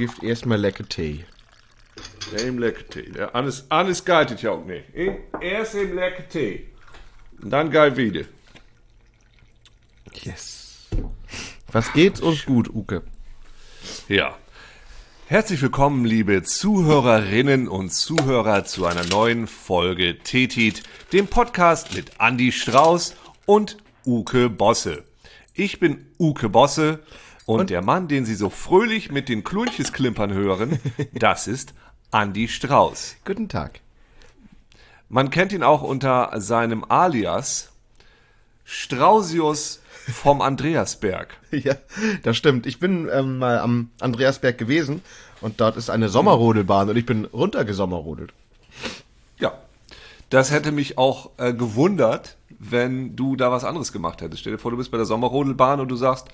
gibt erstmal lecker Tee. Eben lekker Tee. Ja, anders, anders geht es ja auch nicht. eh? Erst eben lekker Tee. Und dann geil wieder. Yes. Was geht's uns gut, Uke? Ja. Herzlich willkommen, liebe Zuhörerinnen und Zuhörer, zu einer neuen Folge Tetit, dem Podcast mit Andy Strauß und Uke Bosse. Ich bin Uke Bosse und, der Mann, den Sie so fröhlich mit den Klunches klimpern hören, das ist Andy Strauß. Guten Tag. Man kennt ihn auch unter seinem Alias Strausius vom Andreasberg. Ja, das stimmt. Ich bin ähm, mal am Andreasberg gewesen und dort ist eine Sommerrodelbahn und ich bin runtergesommerrodelt. Ja, das hätte mich auch äh, gewundert, wenn du da was anderes gemacht hättest. Stell dir vor, du bist bei der Sommerrodelbahn und du sagst,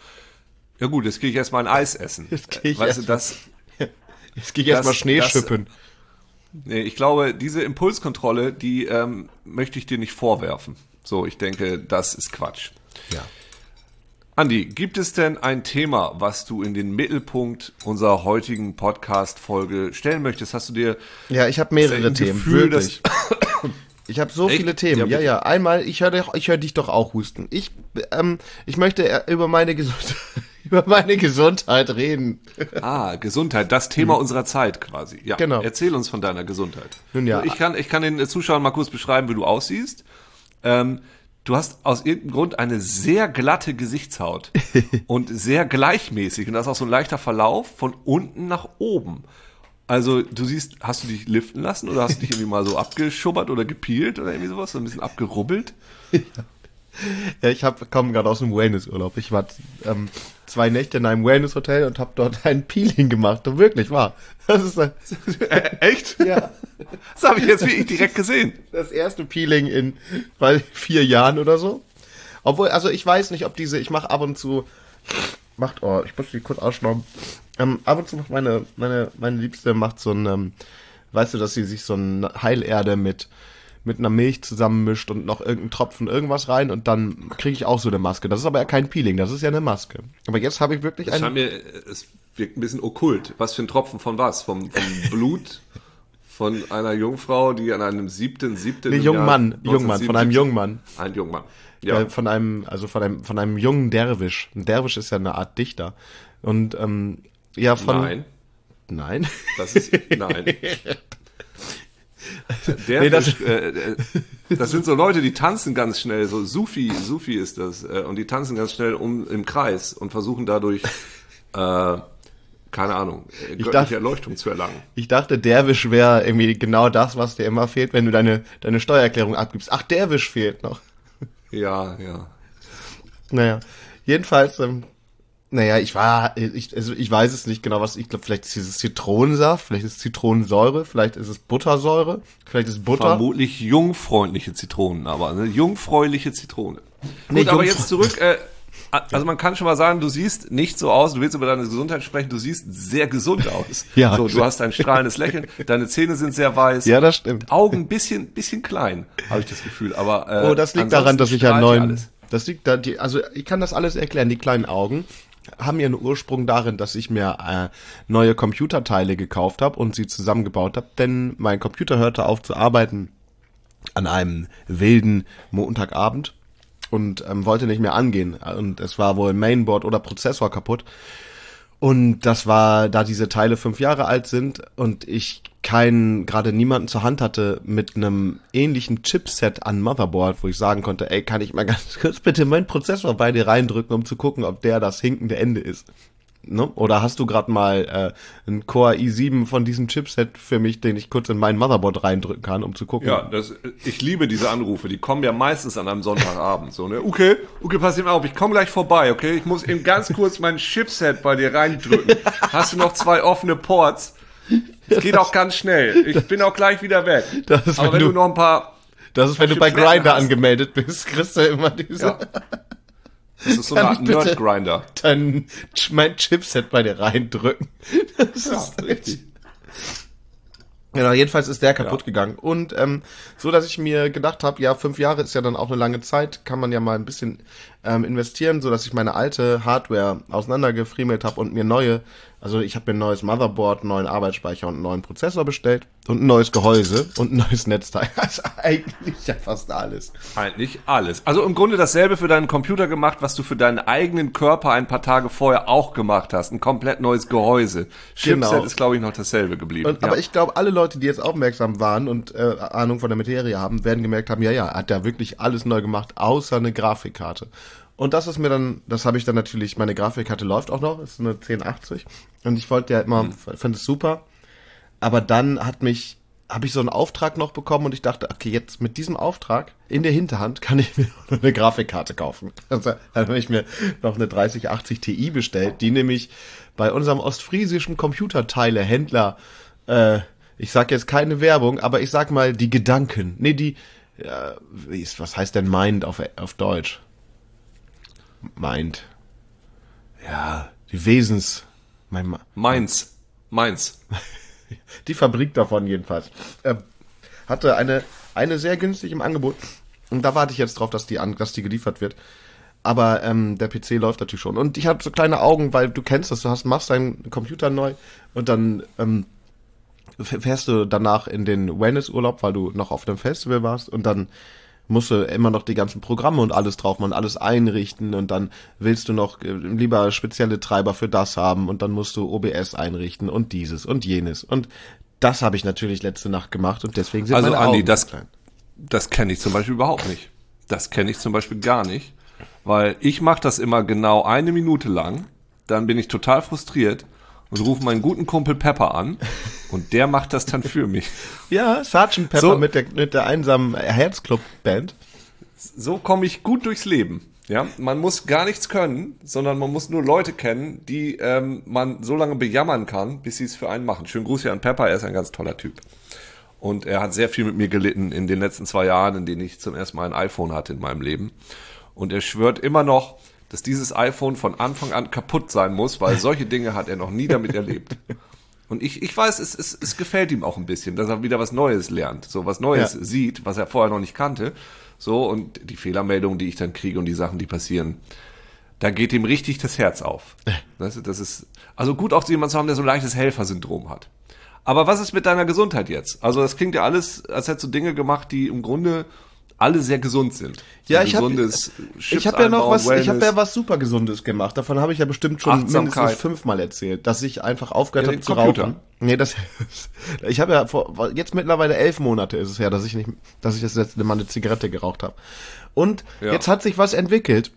ja gut, jetzt gehe ich erstmal ein Eis essen. Jetzt geh ich weißt du, erst das, Jetzt gehe ich erstmal Schnee das- schippen. nee, ich glaube, diese Impulskontrolle, die ähm, möchte ich dir nicht vorwerfen. So, ich denke, das ist Quatsch. Ja. Andi, gibt es denn ein Thema, was du in den Mittelpunkt unserer heutigen Podcast-Folge stellen möchtest? Hast du dir Ja, ich habe mehrere Themen, Gefühl, wirklich. Ich habe so Echt? viele Themen. Ja, Ja, ja. Einmal, ich höre hör dich doch auch husten. Ich, ähm, ich möchte äh, über meine Gesundheit, über meine Gesundheit reden. Ah, Gesundheit, das Thema unserer Zeit quasi. Ja, Genau. Erzähl uns von deiner Gesundheit. Nun ja. Ich kann, ich kann den Zuschauern mal kurz beschreiben, wie du aussiehst. Ähm, du hast aus irgendeinem Grund eine sehr glatte Gesichtshaut und sehr gleichmäßig und das ist auch so ein leichter Verlauf von unten nach oben. Also du siehst, hast du dich liften lassen oder hast du dich irgendwie mal so abgeschubbert oder gepielt oder irgendwie sowas, so ein bisschen abgerubbelt? Ja, ich hab, komme gerade aus dem Wellnessurlaub. Ich war ähm, zwei Nächte in einem Wellness-Hotel und habe dort ein Peeling gemacht. Und wirklich, wahr. Das ist äh, Echt? ja, Das habe ich jetzt wirklich direkt gesehen. das erste Peeling in weil, vier Jahren oder so. Obwohl, also ich weiß nicht, ob diese, ich mache ab und zu, macht, oh, ich muss die kurz ausschnauben. Ähm, ab und zu macht meine, meine, meine Liebste macht so ein, ähm, weißt du, dass sie sich so ein Heilerde mit, mit einer Milch zusammenmischt und noch irgendeinen Tropfen irgendwas rein und dann kriege ich auch so eine Maske. Das ist aber ja kein Peeling, das ist ja eine Maske. Aber jetzt habe ich wirklich Es ein, mir, es wirkt ein bisschen okkult. Was für ein Tropfen von was? Vom, vom Blut von einer Jungfrau, die an einem siebten, siebten. nee, im jungen Jahr Mann, jungen Mann, von einem 1977 jungen Mann. Ein Jungmann. Ja. Äh, von einem, also von einem, von einem jungen Derwisch. Ein Derwisch ist ja eine Art Dichter. Und ähm, ja, von. Nein. Nein. Das ist, nein. Der Nee, das- äh, äh, das sind so Leute, die tanzen ganz schnell, so Sufi, Sufi ist das, äh, und die tanzen ganz schnell um im Kreis und versuchen dadurch, äh, keine Ahnung, äh, göttliche dachte- Erleuchtung zu erlangen. Ich dachte, Derwisch wäre irgendwie genau das, was dir immer fehlt, wenn du deine, deine Steuererklärung abgibst. Ach, Derwisch fehlt noch. Ja, ja. Naja. Jedenfalls, ähm, naja, ich war, ich, also ich weiß es nicht genau, was, ich glaube, vielleicht ist es Zitronensaft, vielleicht ist es Zitronensäure, vielleicht ist es Buttersäure, vielleicht ist es Butter. Vermutlich jungfreundliche Zitronen, aber eine jungfräuliche Zitrone. Nee, Gut, aber jetzt zurück. Äh, also man kann schon mal sagen, du siehst nicht so aus. Du willst über deine Gesundheit sprechen. Du siehst sehr gesund aus. Ja. So, du hast ein strahlendes Lächeln. Deine Zähne sind sehr weiß. Ja, das stimmt. Augen bisschen, bisschen klein, habe ich das Gefühl. Aber äh, Oh, das liegt daran, dass ich einen neuen. alles. Das liegt da, die, also ich kann das alles erklären. Die kleinen Augen haben ihren Ursprung darin, dass ich mir äh, neue Computerteile gekauft habe und sie zusammengebaut habe, denn mein Computer hörte auf zu arbeiten an einem wilden Montagabend und ähm, wollte nicht mehr angehen. Und es war wohl Mainboard oder Prozessor kaputt. Und das war, da diese Teile fünf Jahre alt sind und ich keinen, gerade niemanden zur Hand hatte mit einem ähnlichen Chipset an Motherboard, wo ich sagen konnte, ey, kann ich mal ganz kurz bitte meinen Prozessor bei dir reindrücken, um zu gucken, ob der das hinkende Ende ist. Ne? Oder hast du gerade mal äh, einen Core i7 von diesem Chipset für mich, den ich kurz in mein Motherboard reindrücken kann, um zu gucken? Ja, das, ich liebe diese Anrufe. Die kommen ja meistens an einem Sonntagabend. So, ne? Okay, okay, pass eben auf. Ich komme gleich vorbei, okay? Ich muss eben ganz kurz mein Chipset bei dir reindrücken. Hast du noch zwei offene Ports? Es geht auch ganz schnell. Ich bin auch gleich wieder weg. Das ist, Aber wenn wenn du- du noch ein paar Das ist, wenn du bei hast. angemeldet bist, kriegst du immer diese, Ja. Das ist so eine Art Nerd-Grinder. dein, mein Chipset bei dir reindrücken. Das Ja, ist richtig. Genau, jedenfalls ist der kaputt Ja. gegangen. Und ähm, so, dass ich mir gedacht habe, ja, fünf Jahre ist ja dann auch eine lange Zeit, kann man ja mal ein bisschen ähm, investieren, so dass ich meine alte Hardware auseinandergefriemelt habe und mir neue, also ich habe mir ein neues Motherboard, einen neuen Arbeitsspeicher und einen neuen Prozessor bestellt und ein neues Gehäuse und ein neues Netzteil. Also eigentlich ja fast alles. Eigentlich alles. Also im Grunde dasselbe für deinen Computer gemacht, was du für deinen eigenen Körper ein paar Tage vorher auch gemacht hast. Ein komplett neues Gehäuse. Chipset Genau. ist, glaube ich, noch dasselbe geblieben. Und, Aber ich glaube, alle Leute, die jetzt aufmerksam waren und äh, Ahnung von der Materie haben, werden gemerkt haben, ja, ja, hat ja wirklich alles neu gemacht, außer eine Grafikkarte. Und das ist mir dann, das habe ich dann natürlich, meine Grafikkarte läuft auch noch, ist eine 1080. Und ich wollte ja immer, Mhm. fand es super. Aber dann hat mich, habe ich so einen Auftrag noch bekommen und ich dachte, okay, jetzt mit diesem Auftrag in der Hinterhand kann ich mir noch eine Grafikkarte kaufen. Also dann habe ich mir noch eine 3080 Ti bestellt, die nämlich bei unserem ostfriesischen Computerteilehändler, äh, ich sag jetzt keine Werbung, aber ich sag mal die Gedanken, nee, die, ja, wie ist, was heißt denn Mind auf, auf Deutsch? Mind. Ja, die Wesens, mein, Ma- Mainz. Mainz. die Fabrik davon jedenfalls, äh, hatte eine, eine sehr günstig im Angebot. Und da warte ich jetzt drauf, dass die, an, dass die geliefert wird. Aber ähm, der PC läuft natürlich schon. Und ich habe so kleine Augen, weil du kennst das, du hast, machst deinen Computer neu und dann ähm, fährst du danach in den Wellness-Urlaub, weil du noch auf dem Festival warst und dann musst du immer noch die ganzen Programme und alles drauf machen, alles einrichten und dann willst du noch äh, lieber spezielle Treiber für das haben und dann musst du OBS einrichten und dieses und jenes und das habe ich natürlich letzte Nacht gemacht und deswegen sind Also, meine Andi, Augen das- klein. Das kenne ich zum Beispiel überhaupt nicht. Das kenne ich zum Beispiel gar nicht, weil ich mache das immer genau eine Minute lang, dann bin ich total frustriert und rufe meinen guten Kumpel Pepper an und der macht das dann für mich. Ja, Sergeant Pepper So. mit der mit der einsamen Herzclub-Band. So komme ich gut durchs Leben. Ja, man muss gar nichts können, sondern man muss nur Leute kennen, die ähm, man so lange bejammern kann, bis sie es für einen machen. Schönen Gruß hier an Pepper, er ist ein ganz toller Typ. Und er hat sehr viel mit mir gelitten in den letzten zwei Jahren, in denen ich zum ersten Mal ein iPhone hatte in meinem Leben. Und er schwört immer noch, dass dieses iPhone von Anfang an kaputt sein muss, weil solche Dinge hat er noch nie damit erlebt. Und ich, ich weiß, es, es, es gefällt ihm auch ein bisschen, dass er wieder was Neues lernt, so was Neues Ja. sieht, was er vorher noch nicht kannte. So, und die Fehlermeldungen, die ich dann kriege und die Sachen, die passieren, da geht ihm richtig das Herz auf. Du, das ist, also gut auch jemand zu haben, der so ein leichtes Helfersyndrom hat. Aber was ist mit deiner Gesundheit jetzt? Also das klingt ja alles, als hättest du Dinge gemacht, die im Grunde alle sehr gesund sind. So Ja, ich habe ich hab ja noch was, einbauen, ich habe Wellness. ja was super gesundes gemacht. Davon habe ich ja bestimmt schon mindestens fünfmal erzählt, dass ich einfach aufgehört Ja, habe zu Computer. rauchen. Nee, das ich habe ja vor jetzt mittlerweile elf Monate ist es ja, dass ich nicht, dass ich das letzte Mal eine Zigarette geraucht habe. Und Ja. jetzt hat sich was entwickelt.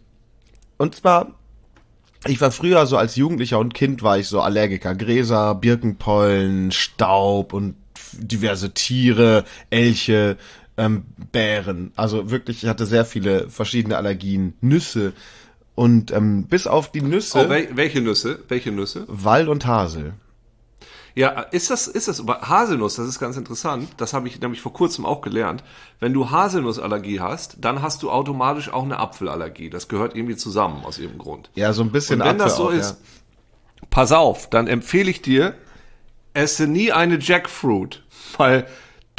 Und zwar ich war früher so als Jugendlicher und Kind war ich so Allergiker. Gräser, Birkenpollen, Staub und diverse Tiere, Elche, ähm, Bären. Also wirklich, ich hatte sehr viele verschiedene Allergien. Nüsse. Und ähm, bis auf die Nüsse, Oh, wel welche Nüsse? Welche Nüsse? Wall und Hasel. Ja, ist das, ist das, aber Haselnuss, das ist ganz interessant, das habe ich nämlich vor kurzem auch gelernt. Wenn du Haselnussallergie hast, dann hast du automatisch auch eine Apfelallergie. Das gehört irgendwie zusammen aus irgendeinem Grund. Ja, so ein bisschen Und wenn das Apfel so auch, ist, pass auf, dann empfehle ich dir, esse nie eine Jackfruit, weil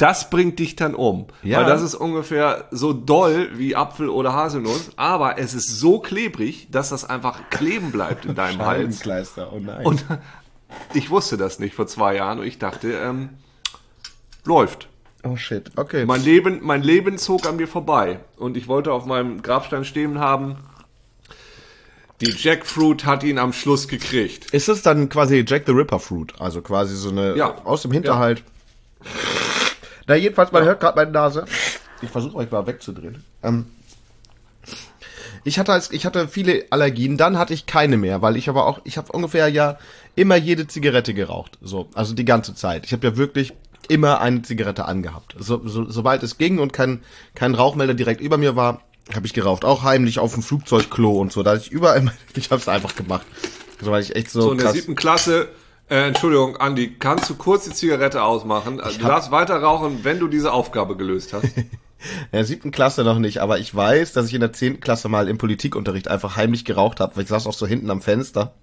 das bringt dich dann um. Ja. Weil das ist ungefähr so doll wie Apfel oder Haselnuss, aber es ist so klebrig, dass das einfach kleben bleibt in deinem ja. Hals. Oh nein. Und ich wusste das nicht vor zwei Jahren und ich dachte, ähm, läuft. oh shit, okay. Mein Leben, mein Leben zog an mir vorbei und ich wollte auf meinem Grabstein stehen haben. Die Jackfruit hat ihn am Schluss gekriegt. Ist es dann quasi Jack the Ripper Fruit? Also quasi so eine Ja. aus dem Hinterhalt. Na, jedenfalls, man hört gerade meine Nase. Ich versuche euch mal wegzudrehen. Ähm, ich hatte als, ich hatte viele Allergien, dann hatte ich keine mehr, weil ich aber auch, ich habe ungefähr ja immer jede Zigarette geraucht. So, also die ganze Zeit. Ich habe ja wirklich immer eine Zigarette angehabt. So, so, sobald es ging und kein, kein Rauchmelder direkt über mir war, habe ich geraucht. Auch heimlich auf dem Flugzeugklo und so. Da hatte ich überall, ich habe es einfach gemacht. So, weil ich echt so, So in der krass. siebten Klasse, äh, Entschuldigung, Andi, kannst du kurz die Zigarette ausmachen? Also, du darfst weiter rauchen, wenn du diese Aufgabe gelöst hast. In der siebten Klasse noch nicht, aber ich weiß, dass ich in der zehnten Klasse mal im Politikunterricht einfach heimlich geraucht habe, weil ich saß auch so hinten am Fenster.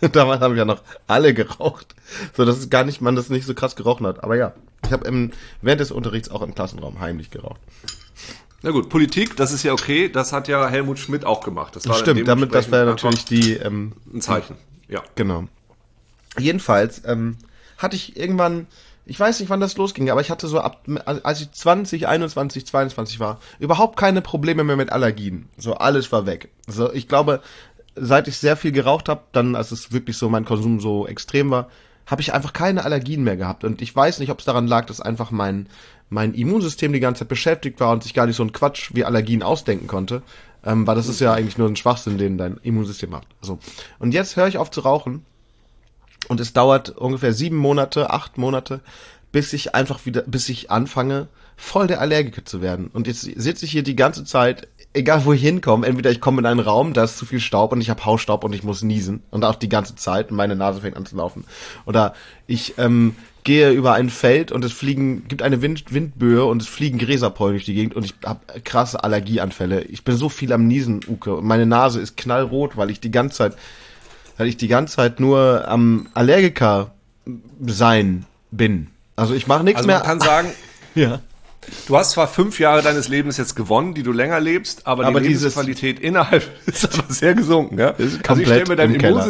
Damals haben ja noch alle geraucht, so dass es gar nicht, man das nicht so krass gerochen hat. Aber ja, ich habe während des Unterrichts auch im Klassenraum heimlich geraucht. Na gut, Politik, das ist ja okay, das hat ja Helmut Schmidt auch gemacht. Das war Stimmt, damit, das wäre natürlich die, ähm, ein Zeichen. Ja. Genau. Jedenfalls ähm, hatte ich irgendwann, ich weiß nicht, wann das losging, aber ich hatte so ab, als ich 20, 21, 22 war, überhaupt keine Probleme mehr mit Allergien. So alles war weg. So, ich glaube, seit ich sehr viel geraucht habe, dann, als es wirklich so mein Konsum so extrem war, habe ich einfach keine Allergien mehr gehabt. Und ich weiß nicht, ob es daran lag, dass einfach mein mein Immunsystem die ganze Zeit beschäftigt war und sich gar nicht so ein Quatsch wie Allergien ausdenken konnte, ähm, weil das ist ja eigentlich nur ein Schwachsinn, den dein Immunsystem macht. So. Und jetzt höre ich auf zu rauchen und es dauert ungefähr sieben Monate, acht Monate, bis ich einfach wieder, bis ich anfange, voll der Allergiker zu werden. Und jetzt sitze ich hier die ganze Zeit, egal wo ich hinkomme, entweder ich komme in einen Raum, da ist zu viel Staub und ich habe Hausstaub und ich muss niesen und auch die ganze Zeit und meine Nase fängt an zu laufen. Oder ich ähm, gehe über ein Feld und es fliegen, gibt eine Wind, Windböe und es fliegen Gräserpollen durch die Gegend und ich habe krasse Allergieanfälle. Ich bin so viel am Niesen, Uke. Und meine Nase ist knallrot, weil ich die ganze Zeit, weil ich die ganze Zeit nur am Allergiker sein bin. Also ich mache nichts also mehr. Man kann sagen, ja. Du hast zwar fünf Jahre deines Lebens jetzt gewonnen, die du länger lebst, aber, aber die Lebensqualität innerhalb ist aber sehr gesunken. Ja? Also ich stelle mir dein im Keller.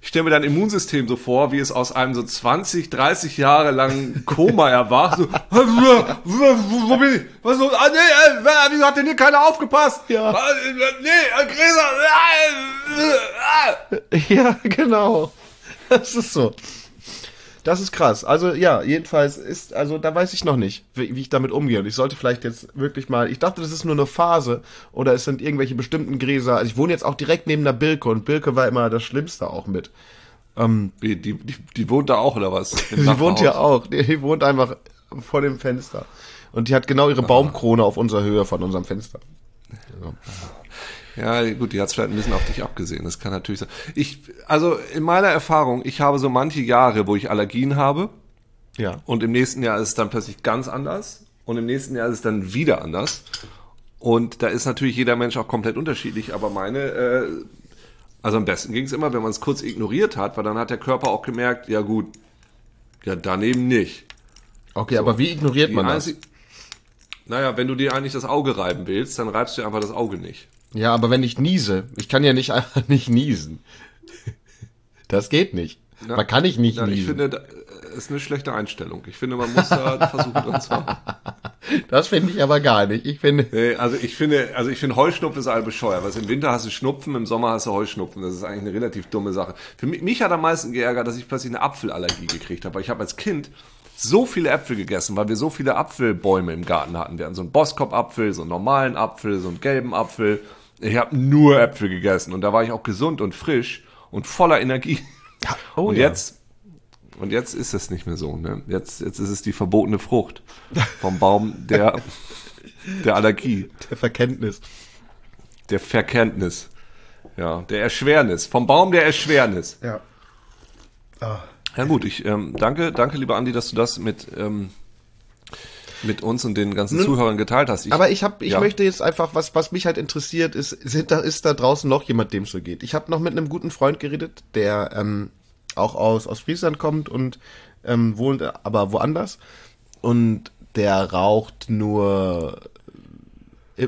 Ich stelle mir dein Immunsystem so vor, wie es aus einem so 20, 30 Jahre langen Koma erwacht. So, wo bin ich? Was so? Ah, nee, äh, wieso hat denn hier keiner aufgepasst? Ja. Ah, Nee, äh, Gräser. äh, äh, äh. Ja, genau. Das ist so. Das ist krass. Also ja, jedenfalls ist, also da weiß ich noch nicht, wie, wie ich damit umgehe. Und ich sollte vielleicht jetzt wirklich mal, ich dachte, das ist nur eine Phase oder es sind irgendwelche bestimmten Gräser. Also ich wohne jetzt auch direkt neben der Birke und Birke war immer das Schlimmste auch mit. Ähm, Die, die, die, die wohnt da auch, oder was? Sie wohnt ja auch, die, die wohnt einfach vor dem Fenster. Und die hat genau ihre Baumkrone auf unserer Höhe von unserem Fenster. Ja, gut, die hat vielleicht ein bisschen auf dich abgesehen. Das kann natürlich sein. Ich, also in meiner Erfahrung, ich habe so manche Jahre, wo ich Allergien habe Ja. und im nächsten Jahr ist es dann plötzlich ganz anders und im nächsten Jahr ist es dann wieder anders. Und da ist natürlich jeder Mensch auch komplett unterschiedlich, aber meine, äh, also am besten ging es immer, wenn man es kurz ignoriert hat, weil dann hat der Körper auch gemerkt, ja gut, ja daneben nicht. Okay, aber wie ignoriert man das? Naja, wenn du dir eigentlich das Auge reiben willst, dann reibst du einfach das Auge nicht. Ja, aber wenn ich niese, ich kann ja nicht einfach nicht niesen. Das geht nicht. Ja. Man kann nicht nicht Ja, niesen. ich finde, das ist eine schlechte Einstellung. Ich finde, man muss da versuchen, und zwar. das finde ich aber gar nicht. Ich finde, Nee, also ich finde, also ich finde Heuschnupfen ist all bescheuert. Was im Winter hast du Schnupfen, im Sommer hast du Heuschnupfen. Das ist eigentlich eine relativ dumme Sache. Für mich, mich hat am meisten geärgert, dass ich plötzlich eine Apfelallergie gekriegt habe. Ich habe als Kind so viele Äpfel gegessen, weil wir so viele Apfelbäume im Garten hatten. Wir hatten so einen Boskop-Apfel, so einen normalen Apfel, so einen gelben Apfel. Ich habe nur Äpfel gegessen und da war ich auch gesund und frisch und voller Energie. oh und ja. jetzt und jetzt ist es nicht mehr so. Ne? Jetzt, jetzt ist es die verbotene Frucht vom Baum der, der Allergie, der Verkenntnis. der Verkenntnis, ja, der Erschwernis, vom Baum der Erschwernis. Ja. Ja gut, ich ähm, danke, danke lieber Andi, dass du das mit ähm, mit uns und den ganzen Zuhörern geteilt hast. Ich, Aber ich habe, ich ja. möchte jetzt einfach, was, was mich halt interessiert, ist, sind da, ist da draußen noch jemand, dem es so geht? Ich habe noch mit einem guten Freund geredet, der ähm, auch aus, aus Friesland kommt und ähm, wohnt aber woanders. Und der raucht nur,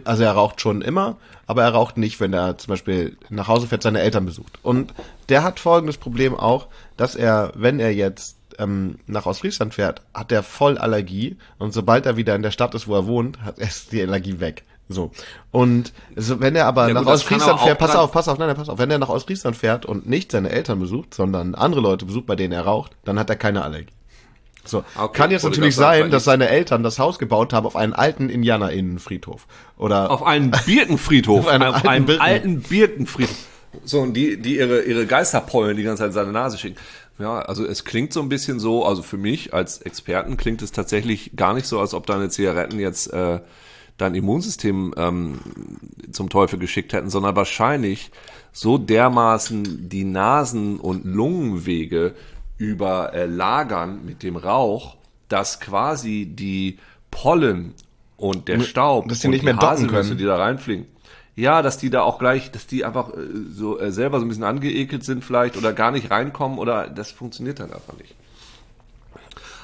also er raucht schon immer, aber er raucht nicht, wenn er zum Beispiel nach Hause fährt, seine Eltern besucht. Und der hat folgendes Problem auch, dass er, wenn er jetzt ähm, nach Ostfriesland fährt, hat er voll Allergie und sobald er wieder in der Stadt ist, wo er wohnt, hat er ist die Allergie weg. So. Und so, wenn er aber Ja, nach gut, das Ostfriesland fährt, pass auf, pass auf, nein, pass auf, wenn er nach Ostfriesland fährt und nicht seine Eltern besucht, sondern andere Leute besucht, bei denen er raucht, dann hat er keine Allergie. So. Okay, Kann jetzt natürlich sagen, sein, dass seine Eltern das Haus gebaut haben auf einen alten Indianerinnenfriedhof. Oder auf einen Birkenfriedhof, Auf einen auf alten einen Birken. alten Birkenfriedhof. So, und die, die ihre, ihre Geisterpollen die ganze Zeit in seine Nase schicken. Ja, also es klingt so ein bisschen so, also für mich als Experten klingt es tatsächlich gar nicht so, als ob deine Zigaretten jetzt äh, dein Immunsystem ähm, zum Teufel geschickt hätten, sondern wahrscheinlich so dermaßen die Nasen- und Lungenwege überlagern mit dem Rauch, dass quasi die Pollen und der Staub dass die nicht mehr docken können. die da reinfliegen. Ja, dass die da auch gleich, dass die einfach äh, so äh, selber so ein bisschen angeekelt sind vielleicht oder gar nicht reinkommen oder das funktioniert dann einfach nicht.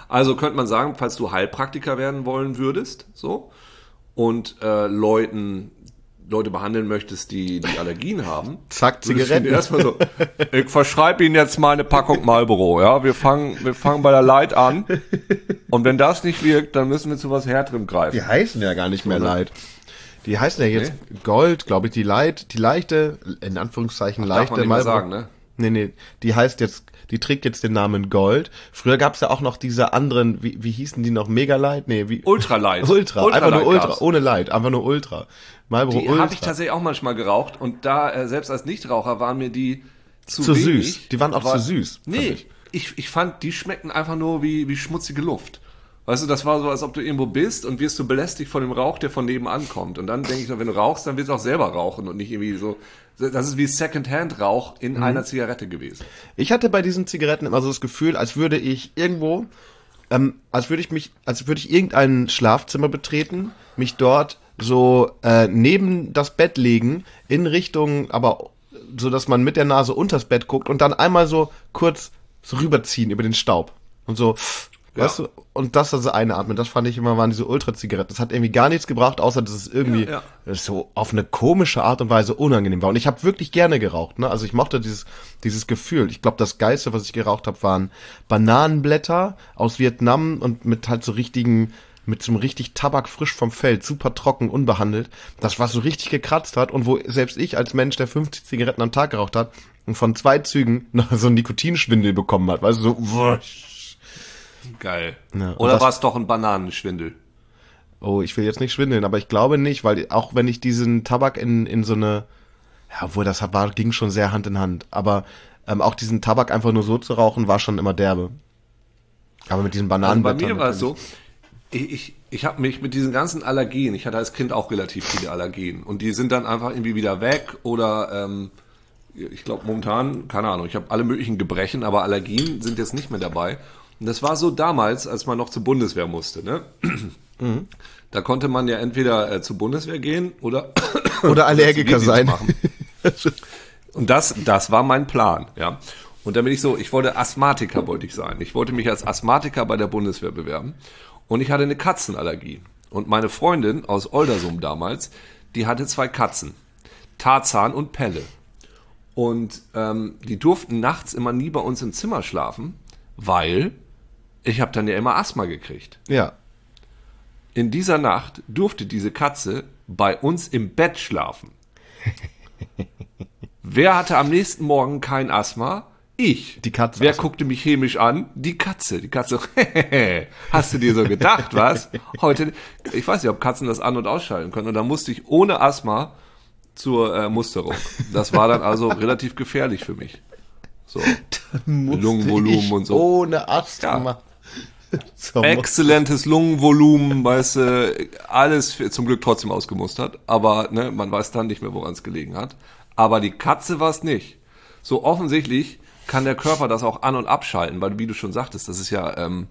Also könnte man sagen, falls du Heilpraktiker werden wollen würdest, so, und äh, Leuten Leute behandeln möchtest, die, die Allergien haben. Zack, Zigaretten. Erstmal so, ich verschreibe Ihnen jetzt mal eine Packung Marlboro, ja. Wir fangen, wir fangen bei der Light an. Und wenn das nicht wirkt, dann müssen wir zu was härterem greifen. Die heißen ja gar nicht mehr Light. Die heißen ja jetzt Gold, glaube ich, die Light, die leichte, in Anführungszeichen darf leichte man nicht mehr Marlboro- sagen, ne? Nee, nee, die heißt jetzt, die trägt jetzt den Namen Gold. Früher gab's ja auch noch diese anderen, wie, wie hießen die noch? Mega Light? Nee, wie? Ultralight. Ultra, Ultralight einfach nur Ultra, gab's. ohne Light, einfach nur Ultra. Marlboro Die Ultra. habe ich tatsächlich auch manchmal geraucht und da, äh, selbst als Nichtraucher, waren mir die zu, Zu wenig. süß. Die waren auch zu süß, Nee, ich. ich. Ich, fand, die schmeckten einfach nur wie, wie schmutzige Luft. Weißt du, das war so, als ob du irgendwo bist und wirst du belästigt von dem Rauch, der von nebenan kommt. Und dann denke ich, so, wenn du rauchst, dann wirst du auch selber rauchen und nicht irgendwie so. Das ist wie Secondhand-Rauch in Mhm. einer Zigarette gewesen. Ich hatte bei diesen Zigaretten immer so das Gefühl, als würde ich irgendwo, ähm, als würde ich mich, als würde ich irgendein Schlafzimmer betreten, mich dort so äh, neben das Bett legen, in Richtung, aber so, dass man mit der Nase unters Bett guckt und dann einmal so kurz so rüberziehen über den Staub und so, weißt du, und das also einatmen. Das fand ich immer waren diese Ultra-Zigaretten. Das hat irgendwie gar nichts gebracht, außer dass es irgendwie Ja, so auf eine komische Art und Weise unangenehm war. Und ich habe wirklich gerne geraucht. Ne? Also ich mochte dieses dieses Gefühl. Ich glaube, das Geilste, was ich geraucht habe, waren Bananenblätter aus Vietnam und mit halt so richtigen mit so einem richtig Tabak frisch vom Feld, super trocken, unbehandelt. Das, was so richtig gekratzt hat und wo selbst ich als Mensch, der 50 Zigaretten am Tag geraucht hat und von zwei Zügen noch so einen Nikotinschwindel bekommen hat, weißt du, so wusch. Geil. Ja, Oder war es doch ein Bananenschwindel? Oh, ich will jetzt nicht schwindeln, aber ich glaube nicht, weil auch wenn ich diesen Tabak in, in so eine, ja, obwohl das war, ging schon sehr Hand in Hand, aber ähm, auch diesen Tabak einfach nur so zu rauchen, war schon immer derbe. Aber mit diesen Also bei mir war es so, ich, ich, ich habe mich mit diesen ganzen Allergien, ich hatte als Kind auch relativ viele Allergien und die sind dann einfach irgendwie wieder weg oder ähm, ich glaube momentan, keine Ahnung, ich habe alle möglichen Gebrechen, aber Allergien sind jetzt nicht mehr dabei. Und das war so damals, als man noch zur Bundeswehr musste. Ne? Da konnte man ja entweder äh, zur Bundeswehr gehen oder Oder Allergiker sein. machen. Und das, das war mein Plan, ja. Und dann bin ich so, ich wollte Asthmatiker, wollte ich sein. Ich wollte mich als Asthmatiker bei der Bundeswehr bewerben. Und ich hatte eine Katzenallergie. Und meine Freundin aus Oldersum damals, die hatte zwei Katzen. Tarzan und Pelle. Und ähm, die durften nachts immer nie bei uns im Zimmer schlafen, weil ich habe dann ja immer Asthma gekriegt. Ja. In dieser Nacht durfte diese Katze bei uns im Bett schlafen. Wer hatte am nächsten Morgen kein Asthma? Ich. Die Katze. Wer Ach so. guckte mich chemisch an? Die Katze. Die Katze. Hast du dir so gedacht, was? Heute, ich weiß nicht, ob Katzen das an- und ausschalten können. Und da musste ich ohne Asthma zur äh, Musterung. Das war dann also relativ gefährlich für mich. So. Lungenvolumen und so. Ohne Asthma. So, Exzellentes Lungenvolumen, weißt du, alles zum Glück trotzdem ausgemustert, aber ne, man weiß dann nicht mehr, woran es gelegen hat. Aber die Katze war es nicht. So offensichtlich kann der Körper das auch an- und abschalten, weil wie du schon sagtest, das ist ja ähm,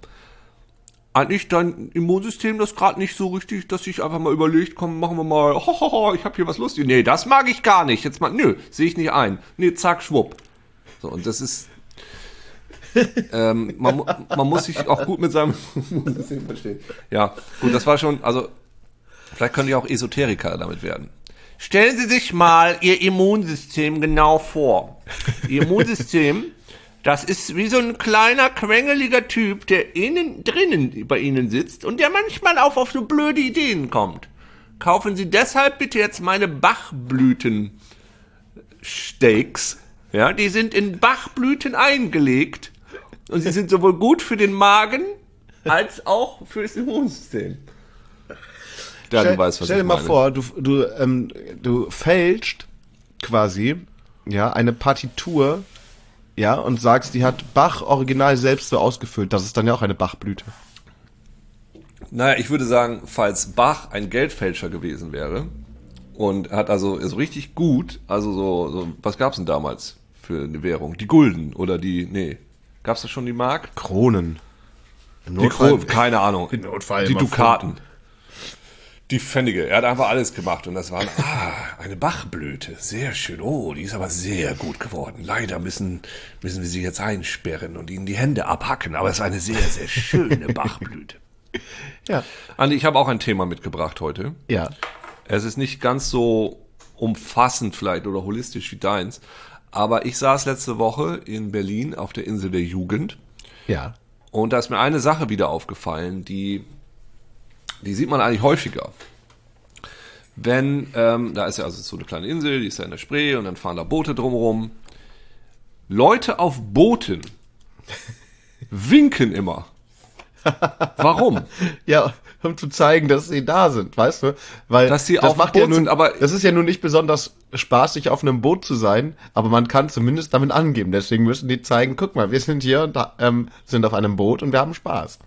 eigentlich dein Immunsystem das gerade nicht so richtig, dass sich einfach mal überlegt, komm, machen wir mal, hohoho, ich habe hier was Lustiges. Nee, das mag ich gar nicht. Jetzt mal, nö, sehe ich nicht ein. Nee, zack, schwupp. So, und das ist ähm, man, man muss sich auch gut mit seinem Immunsystem verstehen. Ja, gut, das war schon, also vielleicht können ja auch Esoteriker damit werden. Stellen Sie sich mal Ihr Immunsystem genau vor. Ihr Immunsystem, das ist wie so ein kleiner, quengeliger Typ, der innen drinnen bei Ihnen sitzt und der manchmal auch auf so blöde Ideen kommt. Kaufen Sie deshalb bitte jetzt meine Bachblüten Steaks. Ja, die sind in Bachblüten eingelegt und sie sind sowohl gut für den Magen als auch für das Immunsystem. Ja, stell, du weißt, was stell ich dir mal meine. vor, du, du, ähm, du fälschst quasi, ja, eine Partitur, ja, und sagst, die hat Bach original selbst so ausgefüllt. Das ist dann ja auch eine Bachblüte. Naja, ich würde sagen, falls Bach ein Geldfälscher gewesen wäre und hat also so richtig gut, also so, so was gab's denn damals für eine Währung? Die Gulden oder die, nee, gab's da schon die Mark? Kronen. Im Die Kro keine Ahnung. Im Notfall Die Dukaten. Die Pfennige. Er hat einfach alles gemacht und das war ah, eine Bachblüte. Sehr schön. Oh, die ist aber sehr gut geworden. Leider müssen, müssen wir sie jetzt einsperren und ihnen die Hände abhacken, aber es ist eine sehr, sehr schöne Bachblüte. Ja. Andi, ich habe auch ein Thema mitgebracht heute. Ja. Es ist nicht ganz so umfassend vielleicht oder holistisch wie deins, aber ich saß letzte Woche in Berlin auf der Insel der Jugend. Ja. Und da ist mir eine Sache wieder aufgefallen, die, die sieht man eigentlich häufiger. Wenn, ähm, da ist ja also so eine kleine Insel, die ist ja in der Spree und dann fahren da Boote drumherum. Leute auf Booten winken immer. Warum? ja, um zu zeigen, dass sie da sind, weißt du? Weil dass sie das auf macht Boot ja nun, sind, aber das ist ja nun nicht besonders spaßig, auf einem Boot zu sein, aber man kann zumindest damit angeben. Deswegen müssen die zeigen, guck mal, wir sind hier und ähm, sind auf einem Boot und wir haben Spaß.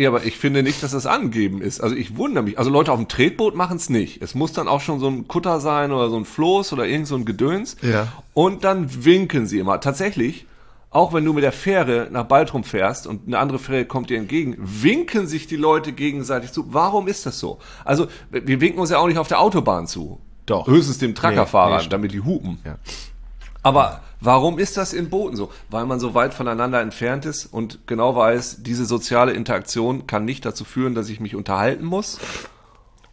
Ja, aber ich finde nicht, dass das angeben ist. Also ich wundere mich. Also Leute auf dem Tretboot machen es nicht. Es muss dann auch schon so ein Kutter sein oder so ein Floß oder irgend so ein Gedöns. Ja. Und dann winken sie immer. Tatsächlich, auch wenn du mit der Fähre nach Baltrum fährst und eine andere Fähre kommt dir entgegen, winken sich die Leute gegenseitig zu. Warum ist das so? Also wir winken uns ja auch nicht auf der Autobahn zu. Doch. Höchstens dem Truckerfahrer, Nee, nee, damit die hupen. Ja. Aber warum ist das in Booten so? Weil man so weit voneinander entfernt ist und genau weiß, diese soziale Interaktion kann nicht dazu führen, dass ich mich unterhalten muss.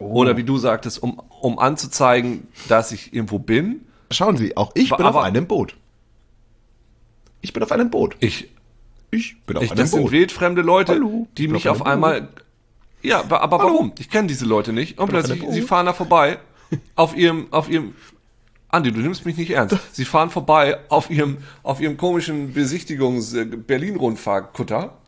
Oder wie du sagtest, um, um anzuzeigen, dass ich irgendwo bin. Schauen Sie, auch ich bin Aber- auf einem Boot. Ich bin auf einem Boot. Ich, Ich bin auf ich einem das sind Boot. wildfremde Leute, Hallo, die mich auf auf einmal. Ja, aber aber warum? Ich kenne diese Leute nicht. Und plötzlich, sie Boot. fahren da vorbei auf ihrem, auf ihrem. Andi, du nimmst mich nicht ernst. Sie fahren vorbei auf ihrem, auf ihrem komischen Besichtigungs äh,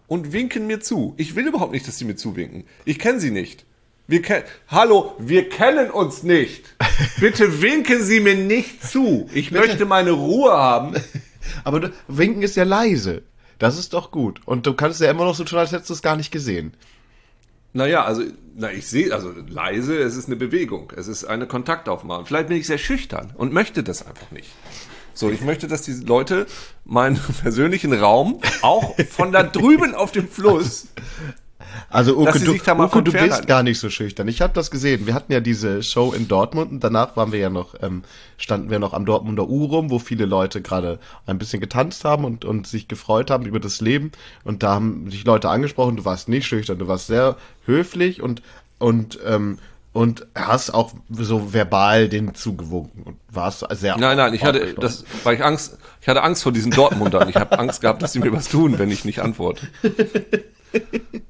und winken mir zu. Ich will überhaupt nicht, dass sie mir zuwinken. Ich kenne sie nicht. Wir kennen, hallo, wir kennen uns nicht. Bitte winken Sie mir nicht zu. Ich möchte meine Ruhe haben. Aber du, winken ist ja leise. Das ist doch gut. Und du kannst ja immer noch so tun, als hättest du es gar nicht gesehen. Naja, also, na, ich sehe, also leise, es ist eine Bewegung, es ist eine Kontaktaufnahme. Vielleicht bin ich sehr schüchtern und möchte das einfach nicht. So, ich möchte, dass die Leute meinen persönlichen Raum auch von da drüben auf dem Fluss Also Uke, du, sich Uke, du bist gar nicht so schüchtern. Ich habe das gesehen. Wir hatten ja diese Show in Dortmund und danach waren wir ja noch, ähm, standen wir noch am Dortmunder U rum, wo viele Leute gerade ein bisschen getanzt haben und, und sich gefreut haben über das Leben. Und da haben dich Leute angesprochen, du warst nicht schüchtern, du warst sehr höflich und, und, ähm, und hast auch so verbal den zugewunken und warst sehr Nein, nein, ich hatte das, weil ich Angst, ich hatte Angst vor diesen Dortmundern. Ich habe Angst gehabt, dass sie mir was tun, wenn ich nicht antworte.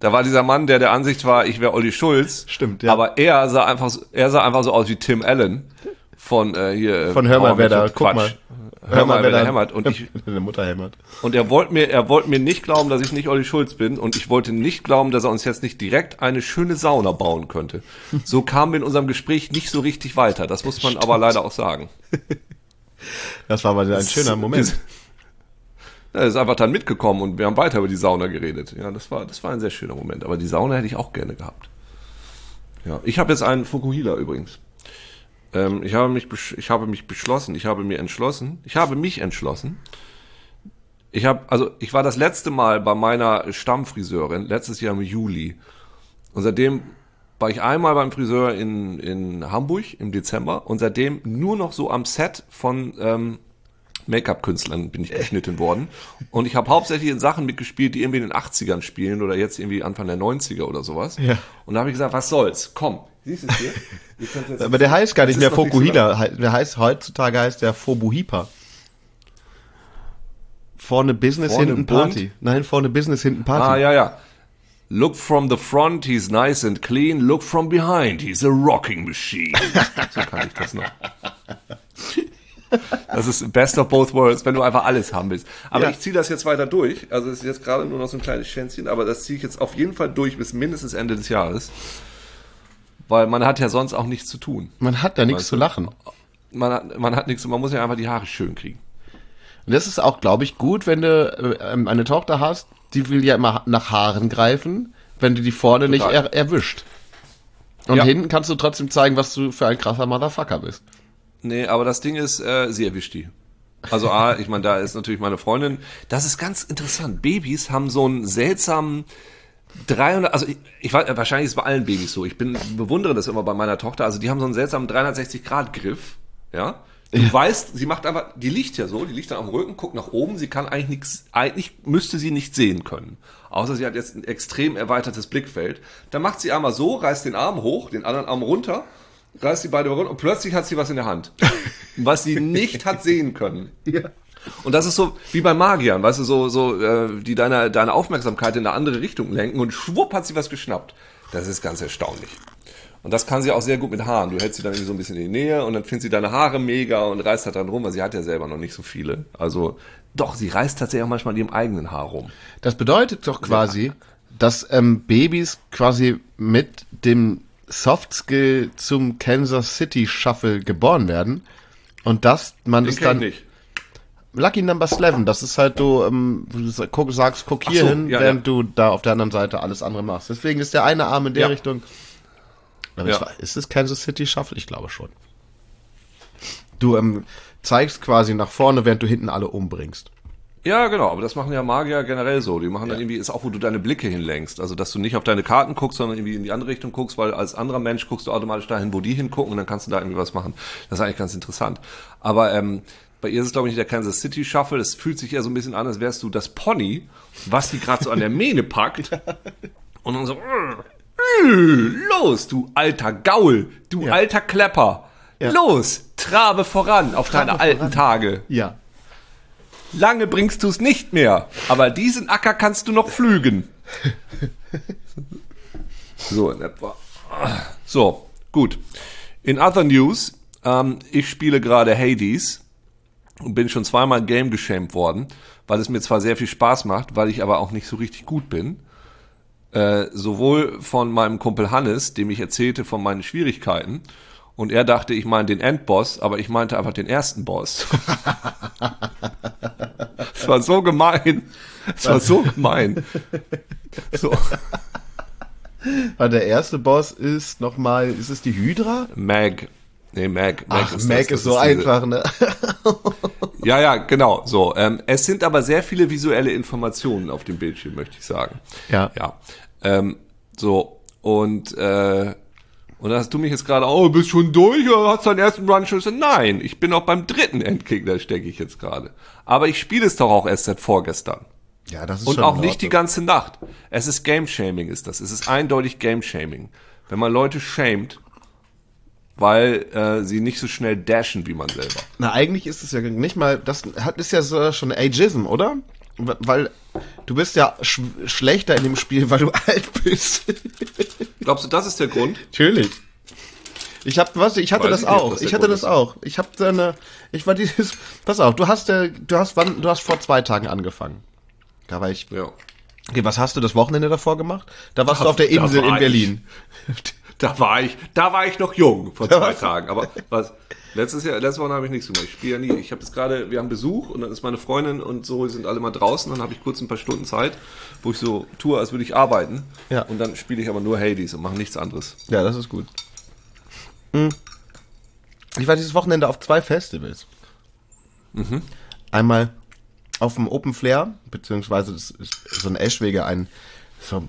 Da war dieser Mann, der der Ansicht war, ich wäre Olli Schulz. Stimmt, ja. Aber er sah einfach, so- er sah einfach so aus wie Tim Allen von äh, hier. Von Hör mal, wer da, guck Quatsch. mal. Hör mal, wer da hämmert. Und ich, Deine Mutter hämmert. und er wollte mir, er wollte mir nicht glauben, dass ich nicht Olli Schulz bin. Und ich wollte nicht glauben, dass er uns jetzt nicht direkt eine schöne Sauna bauen könnte. So kamen wir in unserem Gespräch nicht so richtig weiter. Das muss man aber leider auch sagen. Das war mal ein schöner Moment. Er ist einfach dann mitgekommen und wir haben weiter über die Sauna geredet. Ja, das war, das war ein sehr schöner Moment. Aber die Sauna hätte ich auch gerne gehabt. Ja, ich habe jetzt einen Fukuhila übrigens. Ähm, ich, habe mich, ich habe mich beschlossen, ich habe mir entschlossen, ich habe mich entschlossen. Ich habe, also ich war das letzte Mal bei meiner Stammfriseurin, letztes Jahr im Juli. Und seitdem war ich einmal beim Friseur in, in Hamburg im Dezember und seitdem nur noch so am Set von ähm, Make-up-Künstlern bin ich geschnitten worden. Und ich habe hauptsächlich in Sachen mitgespielt, die irgendwie in den 80ern spielen oder jetzt irgendwie Anfang der 90er oder sowas. Ja. Und da habe ich gesagt, was soll's? Komm, siehst du es hier? Jetzt- Aber der heißt gar nicht mehr so Fokuhila. Der heißt heutzutage heißt der Fobuhipa. Vorne Business, Vorne hinten? Party. Nein, vorne Business, hinten Party. Ah, ja, ja. Look from the front, he's nice and clean. Look from behind, he's a rocking machine. so kann ich das noch. Das ist best of both worlds, wenn du einfach alles haben willst. Aber Ja. ich ziehe das jetzt weiter durch. Also es ist jetzt gerade nur noch so ein kleines Schwänzchen, aber das ziehe ich jetzt auf jeden Fall durch bis mindestens Ende des Jahres. Weil man hat ja sonst auch nichts zu tun. Man hat ja nichts Weißt zu lachen. Man hat, man hat nichts, man muss ja einfach die Haare schön kriegen. Und das ist auch, glaube ich, gut, wenn du äh, ähm, eine Tochter hast, die will ja immer nach Haaren greifen, wenn du die vorne nicht Total. er erwischt. Und Ja. hinten kannst du trotzdem zeigen, was du für ein krasser Motherfucker bist. Nee, aber das Ding ist, äh, sie erwischt die. Also A, ich meine, da ist natürlich meine Freundin. Das ist ganz interessant. Babys haben so einen seltsamen 300, also ich, ich weiß, wahrscheinlich ist es bei allen Babys so. Ich bin bewundere das immer bei meiner Tochter. Also die haben so einen seltsamen 360 Grad Griff, ja. Du weißt, sie macht einfach, die liegt ja so, die liegt dann am Rücken, guckt nach oben, sie kann eigentlich nichts, eigentlich müsste sie nicht sehen können. Außer sie hat jetzt ein extrem erweitertes Blickfeld. Dann macht sie einmal so, reißt den Arm hoch, den anderen Arm runter, reißt die beide runter und plötzlich hat sie was in der Hand. was sie nicht hat sehen können. Ja. Und das ist so wie bei Magiern, weißt du, so, so, äh, die deine, deine Aufmerksamkeit in eine andere Richtung lenken und schwupp hat sie was geschnappt. Das ist ganz erstaunlich. Und das kann sie auch sehr gut mit Haaren. Du hältst sie dann irgendwie so ein bisschen in die Nähe und dann findet sie deine Haare mega und reißt halt dran rum, weil sie hat ja selber noch nicht so viele. Also doch, sie reißt tatsächlich auch manchmal in ihrem eigenen Haar rum. Das bedeutet doch quasi, dass ähm, Babys quasi mit dem Soft Skill zum Kansas City Shuffle geboren werden und dass man Den das kenn dann ich nicht. Lucky Number 11, das ist halt du, ähm, du sagst, guck hier so, hin, ja, während ja. du da auf der anderen Seite alles andere machst. Deswegen ist der eine Arm in der Ja. Richtung. Aber Ja. ist es Kansas City Shuffle? Ich glaube schon. Du ähm, zeigst quasi nach vorne, während du hinten alle umbringst. Ja, genau, aber das machen ja Magier generell so. Die machen dann irgendwie, ist auch, wo du deine Blicke hinlenkst. Also, dass du nicht auf deine Karten guckst, sondern irgendwie in die andere Richtung guckst, weil als anderer Mensch guckst du automatisch dahin, wo die hingucken und dann kannst du da irgendwie was machen. Das ist eigentlich ganz interessant. Aber ähm, bei ihr ist es, glaube ich, nicht der Kansas City Shuffle. Es fühlt sich eher so ein bisschen an, als wärst du das Pony, was die gerade so an der Mähne packt. Und dann so, äh, los, du alter Gaul, du Ja. alter Klepper. Ja. Los, trabe voran auf deine alten Tage. Ja. Lange bringst du es nicht mehr, aber diesen Acker kannst du noch pflügen. so, in etwa. So, gut. In other news, ähm, ich spiele gerade Hades und bin schon zweimal Game geschämt worden, weil es mir zwar sehr viel Spaß macht, weil ich aber auch nicht so richtig gut bin. Äh, sowohl von meinem Kumpel Hannes, dem ich erzählte von meinen Schwierigkeiten, und er dachte, ich meine den Endboss, aber ich meinte einfach den ersten Boss. Es war so gemein. Es war so gemein. So, Weil der erste Boss ist nochmal, ist es die Hydra? Mag. Nee, Mag. Ach, das, Mac das ist so diese- einfach, ne? Ja, ja, genau. So, ähm, es sind aber sehr viele visuelle Informationen auf dem Bildschirm, möchte ich sagen. Ja. Ja. Ähm, so, und, äh, und da hast du mich jetzt gerade, oh, bist schon durch oder hast deinen ersten Run schon? Nein, ich bin auch beim dritten Endgegner, stecke ich jetzt gerade. Aber ich spiele es doch auch erst seit vorgestern. Ja, das ist Und schon auch nicht die ganze Nacht. Es ist Game-Shaming, ist das. Es ist eindeutig Game-Shaming. Wenn man Leute shamed, weil äh, sie nicht so schnell dashen wie man selber. Na, eigentlich ist es ja nicht mal, das hat, ist ja so schon Ageism, oder? Weil du bist ja sch schlechter in dem Spiel, weil du alt bist. Glaubst du, das ist der Grund? Natürlich. Ich hab, was, ich hatte Weiß das ich nicht, auch. der Ich hatte Grund das ist. auch. Ich hab da eine, ich war dieses, pass auf, du hast, äh, du hast wann, du hast vor zwei Tagen angefangen. Da war ich, Ja. okay, was hast du das Wochenende davor gemacht? Da warst du auf der Insel in ich- Berlin. Da war ich, da war ich noch jung vor zwei Tagen. Aber was? Letztes Jahr, letzte Woche habe ich nichts gemacht. Ich spiele ja nie. Ich habe jetzt gerade, wir haben Besuch und dann ist meine Freundin und so sind alle mal draußen. Dann habe ich kurz ein paar Stunden Zeit, wo ich so tue, als würde ich arbeiten. Ja. Und dann spiele ich aber nur Hades und mache nichts anderes. Ja, das ist gut. Hm. Ich war dieses Wochenende auf zwei Festivals. Einmal auf dem Open Flair, beziehungsweise das ist so ein Eschwege, ein so ein,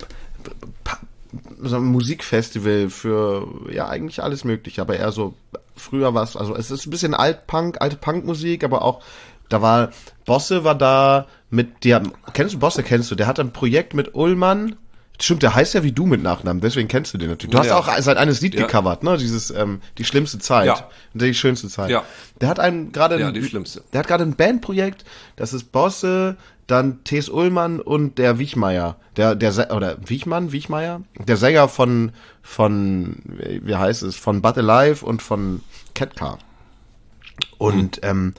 so ein Musikfestival für ja eigentlich alles mögliche, aber eher so früher war es, also es ist ein bisschen Altpunk, alte Punkmusik, aber auch da war Bosse war da mit der kennst du Bosse kennst du, der hat ein Projekt mit Ullmann. Stimmt, der heißt ja wie du mit Nachnamen, deswegen kennst du den natürlich. Du hast Ja. auch sein eines Lied Ja. gecovert, ne? Dieses ähm, die schlimmste Zeit, Ja. die schönste Zeit. Ja. Der hat einen gerade Ja, ein- die schlimmste. Der hat gerade ein Bandprojekt, das ist Bosse, dann T.S. Ullmann und der Wiechmeier, der der oder Wiechmann, Wiechmeier, der Sänger von von wie heißt es, von But Alive und von Catcar. Und ähm,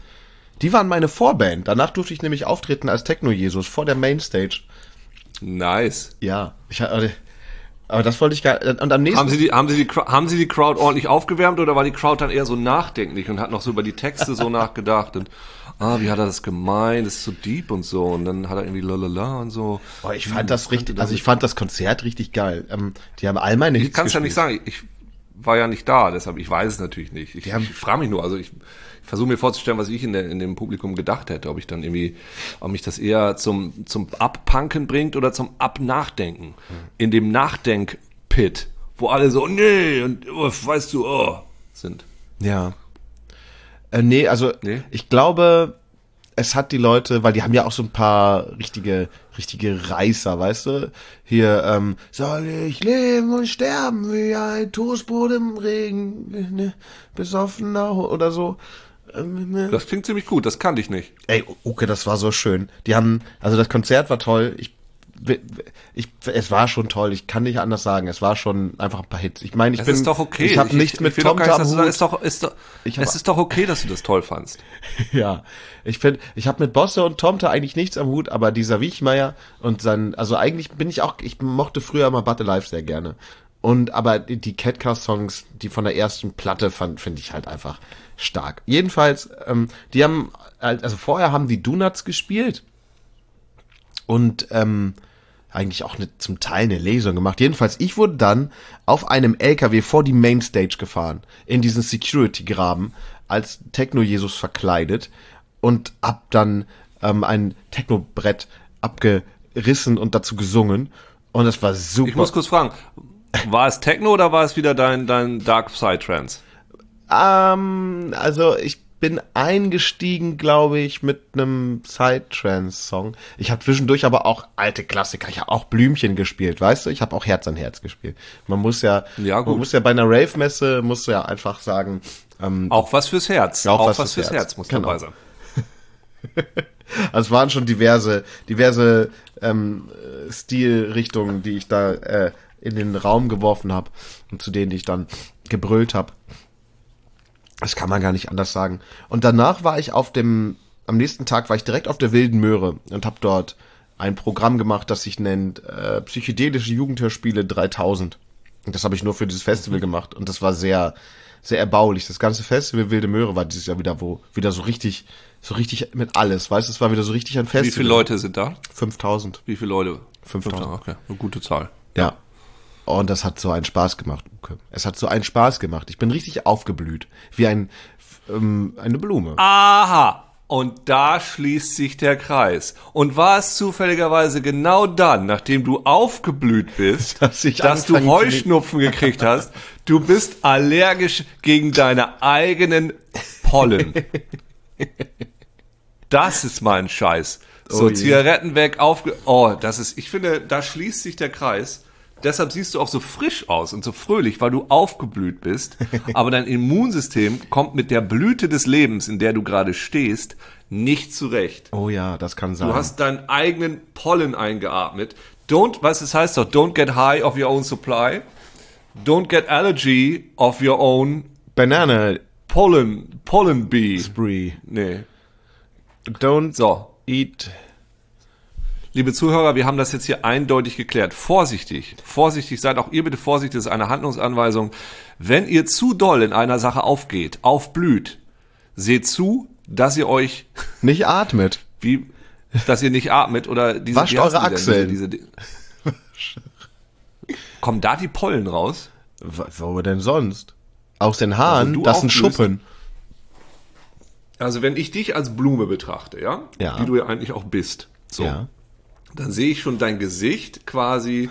die waren meine Vorband. Danach durfte ich nämlich auftreten als Techno-Jesus vor der Mainstage. Nice. Ja, ich ha- aber das wollte ich gar und am nächsten Haben Sie die, haben Sie die, haben Sie die Crowd ordentlich aufgewärmt oder war die Crowd dann eher so nachdenklich und hat noch so über die Texte so nachgedacht und ah, wie hat er das gemeint, das ist so deep und so und dann hat er irgendwie lalala und so. Boah, ich fand das richtig, also ich fand das Konzert richtig geil. Ähm, die haben all meine Hits Ich kann es ja nicht sagen, ich war ja nicht da, deshalb ich weiß es natürlich nicht. Ich, ich frage mich nur, also ich versuche mir vorzustellen, was ich in, der, in dem Publikum gedacht hätte, ob ich dann irgendwie, ob mich das eher zum zum Abpunken bringt oder zum Abnachdenken. In dem Nachdenk-Pit, wo alle so nee und oh, weißt du, oh, sind. Ja. Äh, nee, also Nee? ich glaube, es hat die Leute, weil die haben ja auch so ein paar richtige, richtige Reißer, weißt du? Hier, ähm, soll ich leben und sterben wie ein Toastbrot im Regen, ne, besoffener oder so. Das klingt ziemlich gut, das kannte ich nicht. Ey, okay, das war so schön. Die haben, also das Konzert war toll. Ich, ich, es war schon toll. Ich kann nicht anders sagen. Es war schon einfach ein paar Hits. Ich meine, ich Es bin, ist doch okay. Ich habe nichts mit doch Tom Tam Hut. ist doch, ist doch, Ich hab- Es ist doch okay, dass du das toll fandst. Ja, ich finde, ich habe mit Bosse und Tomte eigentlich nichts am Hut, aber dieser Wiechmeier und sein, also eigentlich bin ich auch, ich mochte früher mal Battle Life sehr gerne. Und aber die Catcast-Songs, die von der ersten Platte fand, finde ich halt einfach stark. Jedenfalls, ähm, die haben, halt- also vorher haben die Donuts gespielt und ähm, eigentlich auch eine, zum Teil eine Lesung gemacht. Jedenfalls, ich wurde dann auf einem LKW vor die Mainstage gefahren, in diesen Security-Graben, als Techno-Jesus verkleidet und hab dann ähm, ein Techno-Brett abgerissen und dazu gesungen. Und das war super. Ich muss kurz fragen, war es Techno oder war es wieder dein, dein Dark Psytrance? Ähm, also ich bin eingestiegen, glaube ich, mit einem Psytrance-Song. Ich habe zwischendurch aber auch alte Klassiker. Ich habe auch Blümchen gespielt, weißt du? Ich habe auch Herz an Herz gespielt. Man muss ja, Ja, man muss ja bei einer Rave-Messe muss ja einfach sagen, ähm, Auch was fürs Herz. Auch Auch, was was, fürs fürs Herz. Herz, muss Genau. dabei sein. also es waren schon diverse, diverse ähm, äh, Stilrichtungen, die ich da äh, in den Raum geworfen habe und zu denen ich dann gebrüllt habe. Das kann man gar nicht anders sagen. Und danach war ich auf dem, am nächsten Tag war ich direkt auf der Wilden Möhre und habe dort ein Programm gemacht, das sich nennt äh, Psychedelische Jugendhörspiele 3000. Und das habe ich nur für dieses Festival gemacht und das war sehr, sehr erbaulich. Das ganze Festival Wilde Möhre war dieses Jahr wieder wo, wieder so richtig, so richtig mit alles, weißt du, es war wieder so richtig ein Festival. Wie viele Leute sind da? 5000. Wie viele Leute? 5000. Okay, eine gute Zahl. Ja. Und das hat so einen Spaß gemacht, Uke. Es hat so einen Spaß gemacht. Ich bin richtig aufgeblüht. Wie ein, ähm, eine Blume. Aha. Und da schließt sich der Kreis. Und war es zufälligerweise genau dann, nachdem du aufgeblüht bist, Dass dass du Heuschnupfen gekriegt hast, du bist allergisch gegen deine eigenen Pollen. Das ist mein Scheiß. So, Oh. Zigaretten weg, aufge... Oh, das ist... Ich finde, da schließt sich der Kreis. Deshalb siehst du auch so frisch aus und so fröhlich, weil du aufgeblüht bist. Aber dein Immunsystem kommt mit der Blüte des Lebens, in der du gerade stehst, nicht zurecht. Oh ja, das kann sein. Du hast deinen eigenen Pollen eingeatmet. Don't, was es heißt doch, don't get high of your own supply. Don't get allergy of your own Banana pollen, pollen bee. Spree. Nee. Don't So, eat. Liebe Zuhörer, wir haben das jetzt hier eindeutig geklärt. Vorsichtig, vorsichtig, seid auch ihr bitte vorsichtig, das ist eine Handlungsanweisung. Wenn ihr zu doll in einer Sache aufgeht, aufblüht, seht zu, dass ihr euch, Nicht atmet. wie, dass ihr nicht atmet oder diese, Wascht eure? Achseln. Diese, diese, Kommen da die Pollen raus? Wo denn sonst? Aus den Haaren, du das sind. Schuppen. Also wenn ich dich als Blume betrachte, ja, Ja. wie du ja eigentlich auch bist, so, Ja. Dann sehe ich schon dein Gesicht quasi,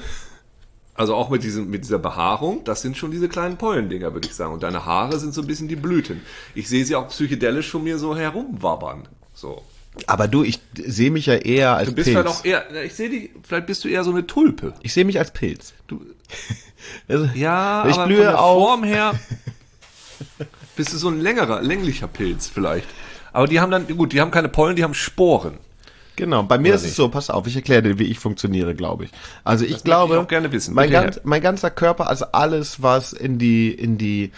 also auch mit diesem, mit dieser Behaarung, das sind schon diese kleinen Pollendinger, würde ich sagen. Und deine Haare sind so ein bisschen die Blüten. Ich sehe sie auch psychedelisch von mir so herumwabbern. So. Aber du, ich sehe mich ja eher als Du bist Pilz. halt auch eher, ich sehe dich, vielleicht bist du eher so eine Tulpe. ich sehe mich als Pilz. Du, Also, ja, ich aber blühe von der auf. Form her bist du so ein längerer, länglicher Pilz vielleicht. Aber die haben dann, gut, die haben keine Pollen, die haben Sporen. Genau, bei mir Oder ist es nicht? so, pass auf, ich erkläre dir, wie ich funktioniere, glaube ich. Also ich möchte glaube, ich auch gerne wissen. Mein, ganz, mein ganzer Körper, also alles, was in die, in die,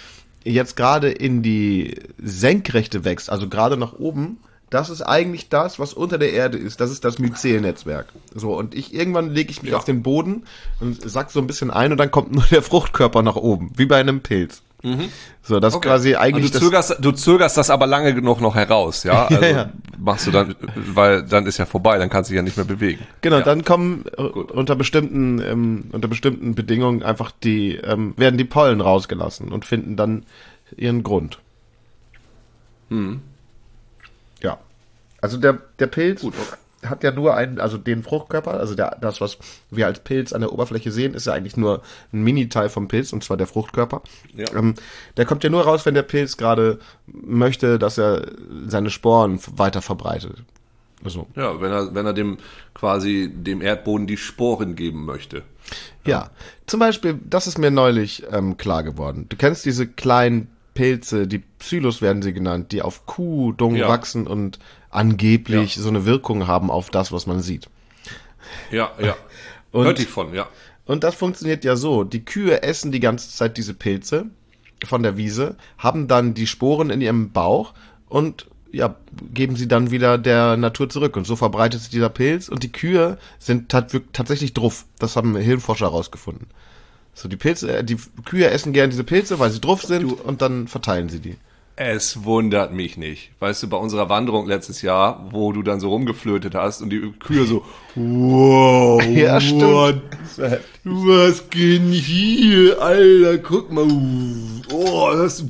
jetzt gerade in die Senkrechte wächst, also gerade nach oben, das ist eigentlich das, was unter der Erde ist. Das ist das Myzelnetzwerk. So, und ich irgendwann lege ich mich Ja. auf den Boden und sack so ein bisschen ein und dann kommt nur der Fruchtkörper nach oben, wie bei einem Pilz. So, das ist quasi eigentlich Und du zögerst, du zögerst das aber lange genug noch heraus, ja? Also ja. machst du dann, weil dann ist ja vorbei, dann kannst du dich ja nicht mehr bewegen. Genau, ja. dann kommen äh, Gut. unter bestimmten ähm, unter bestimmten Bedingungen einfach die ähm, werden die Pollen rausgelassen und finden dann ihren Grund. Hm. Ja. Also der der Pilz Gut, okay. Hat ja nur einen, also den Fruchtkörper, also der, das, was wir als Pilz an der Oberfläche sehen, ist ja eigentlich nur ein Mini-Teil vom Pilz, und zwar der Fruchtkörper. Ja. Ähm, der kommt ja nur raus, wenn der Pilz gerade möchte, dass er seine Sporen weiter verbreitet. Also, Ja, wenn er, wenn er dem quasi dem Erdboden die Sporen geben möchte. ja. Zum Beispiel, das ist mir neulich ähm, klar geworden. Du kennst diese kleinen Pilze, die Psylos werden sie genannt, die auf Kuhdung Ja. wachsen und angeblich Ja. so eine Wirkung haben auf das, was man sieht. Ja, ja. Und- Hörte ich von, ja. Und das funktioniert ja so. Die Kühe essen die ganze Zeit diese Pilze von der Wiese, haben dann die Sporen in ihrem Bauch und ja, geben sie dann wieder der Natur zurück. Und so verbreitet sich dieser Pilz und die Kühe sind tat tatsächlich druff. Das haben Hirnforscher herausgefunden. So, die Pilze, äh, die Kühe essen gern diese Pilze, weil sie druff sind und dann verteilen sie die. Es wundert mich nicht. Weißt du, bei unserer Wanderung letztes Jahr, wo du dann so rumgeflötet hast und die Kühe so, wow, Ja, stimmt. what? was geht hier, Alter, guck mal, oh, das,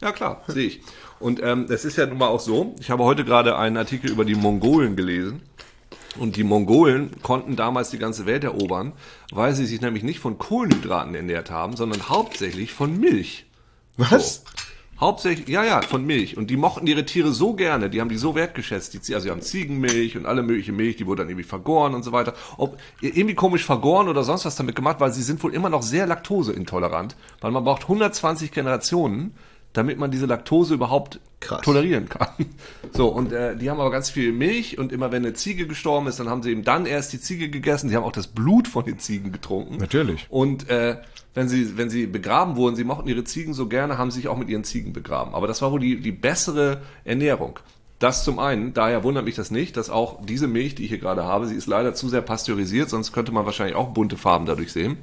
ja klar, sehe ich. Und ähm, es ist ja nun mal auch so, ich habe heute gerade einen Artikel über die Mongolen gelesen. Und die Mongolen konnten damals die ganze Welt erobern, weil sie sich nämlich nicht von Kohlenhydraten ernährt haben, sondern hauptsächlich von Milch. Was? So. Hauptsächlich, ja, ja, von Milch. Und die mochten ihre Tiere so gerne, die haben die so wertgeschätzt. Die, also sie haben Ziegenmilch und alle mögliche Milch, die wurde dann irgendwie vergoren und so weiter. Ob irgendwie komisch vergoren oder sonst was damit gemacht, weil sie sind wohl immer noch sehr laktoseintolerant, weil man braucht 120 Generationen, damit man diese Laktose überhaupt Krass. tolerieren kann. So, und äh, die haben aber ganz viel Milch und immer wenn eine Ziege gestorben ist, dann haben sie eben dann erst die Ziege gegessen. Die haben auch das Blut von den Ziegen getrunken. Natürlich. Und äh, wenn sie, wenn sie begraben wurden, sie mochten ihre Ziegen so gerne, haben sie sich auch mit ihren Ziegen begraben. Aber das war wohl die, die bessere Ernährung. Das zum einen, daher wundert mich das nicht, dass auch diese Milch, die ich hier gerade habe, sie ist leider zu sehr pasteurisiert, sonst könnte man wahrscheinlich auch bunte Farben dadurch sehen.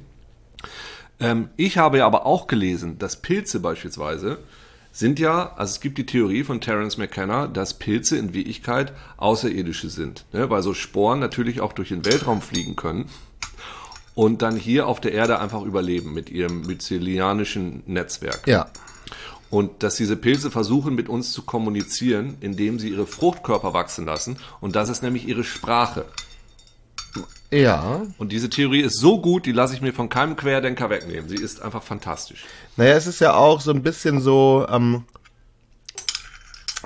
Ähm, ich habe ja aber auch gelesen, dass Pilze beispielsweise sind ja, also es gibt die Theorie von Terence McKenna, dass Pilze in Wirklichkeit Außerirdische sind, ne? weil so Sporen natürlich auch durch den Weltraum fliegen können und dann hier auf der Erde einfach überleben mit ihrem mycelianischen Netzwerk. Ja. Und dass diese Pilze versuchen, mit uns zu kommunizieren, indem sie ihre Fruchtkörper wachsen lassen. Und das ist nämlich ihre Sprache. Ja. Und diese Theorie ist so gut, die lasse ich mir von keinem Querdenker wegnehmen. Sie ist einfach fantastisch. Naja, es ist ja auch so ein bisschen so, ähm,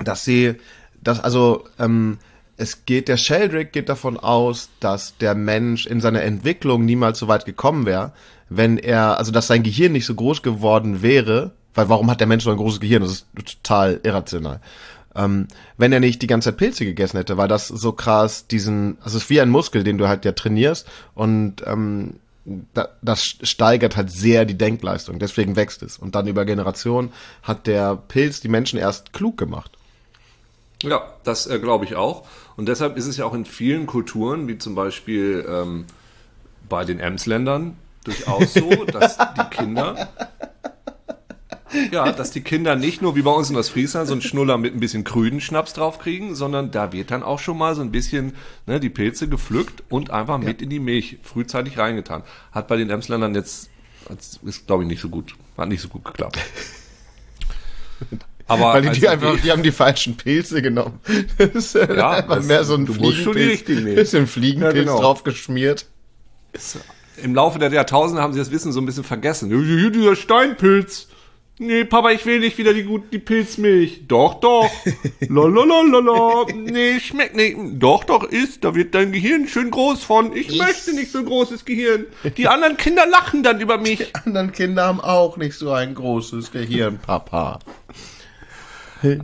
dass sie, dass also, ähm, es geht, der Sheldrake geht davon aus, dass der Mensch in seiner Entwicklung niemals so weit gekommen wäre, wenn er, also dass sein Gehirn nicht so groß geworden wäre, weil warum hat der Mensch so ein großes Gehirn? Das ist total irrational. Ähm, wenn er nicht die ganze Zeit Pilze gegessen hätte, weil das so krass diesen, also es ist wie ein Muskel, den du halt ja trainierst und ähm, da, das steigert halt sehr die Denkleistung, deswegen wächst es. Und dann über Generationen hat der Pilz die Menschen erst klug gemacht. Ja, das äh, glaube ich auch. Und deshalb ist es ja auch in vielen Kulturen, wie zum Beispiel ähm, bei den Emsländern, durchaus so, dass die Kinder, ja, dass die Kinder nicht nur wie bei uns in Ostfriesland so einen Schnuller mit ein bisschen grünen Schnaps draufkriegen, sondern da wird dann auch schon mal so ein bisschen ne, die Pilze gepflückt und einfach mit in die Milch frühzeitig reingetan. Hat bei den Emsländern jetzt, ist glaube ich nicht so gut, hat nicht so gut geklappt. Aber Weil die, als die einfach, die haben die falschen Pilze genommen. Das ist Ja, einfach das- mehr so ein du musst schon die Fliegenpilz- richtigen nehmen. Bisschen Fliegenpilz Ja, genau. drauf geschmiert. Im Laufe der Jahrtausende haben sie das Wissen so ein bisschen vergessen. Ja, dieser Steinpilz. Nee, Papa, ich will nicht wieder die gut die Pilzmilch. Doch, doch. Lalalala. Nee, schmeckt nicht. Doch, doch, ist. Da wird dein Gehirn schön groß von. Ich möchte nicht so ein großes Gehirn. Die anderen Kinder lachen dann über mich. Anderen Kinder haben auch nicht so ein großes Gehirn, Papa.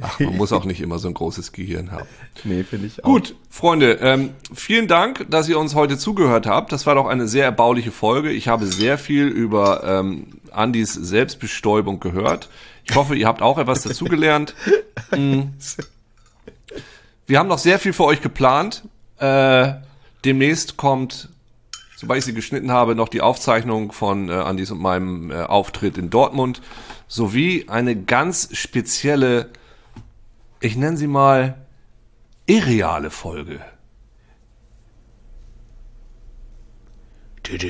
Ach, man muss auch nicht immer so ein großes Gehirn haben. Nee, finde ich auch. Gut, Freunde, ähm, vielen Dank, dass ihr uns heute zugehört habt. Das war doch eine sehr erbauliche Folge. Ich habe sehr viel über ähm, Andys Selbstbestäubung gehört. Ich hoffe, ihr habt auch etwas dazugelernt. Mm. Wir haben noch sehr viel für euch geplant. Äh, demnächst kommt, sobald ich sie geschnitten habe, noch die Aufzeichnung von äh, Andys und meinem äh, Auftritt in Dortmund sowie eine ganz spezielle, ich nenne sie mal irreale Folge.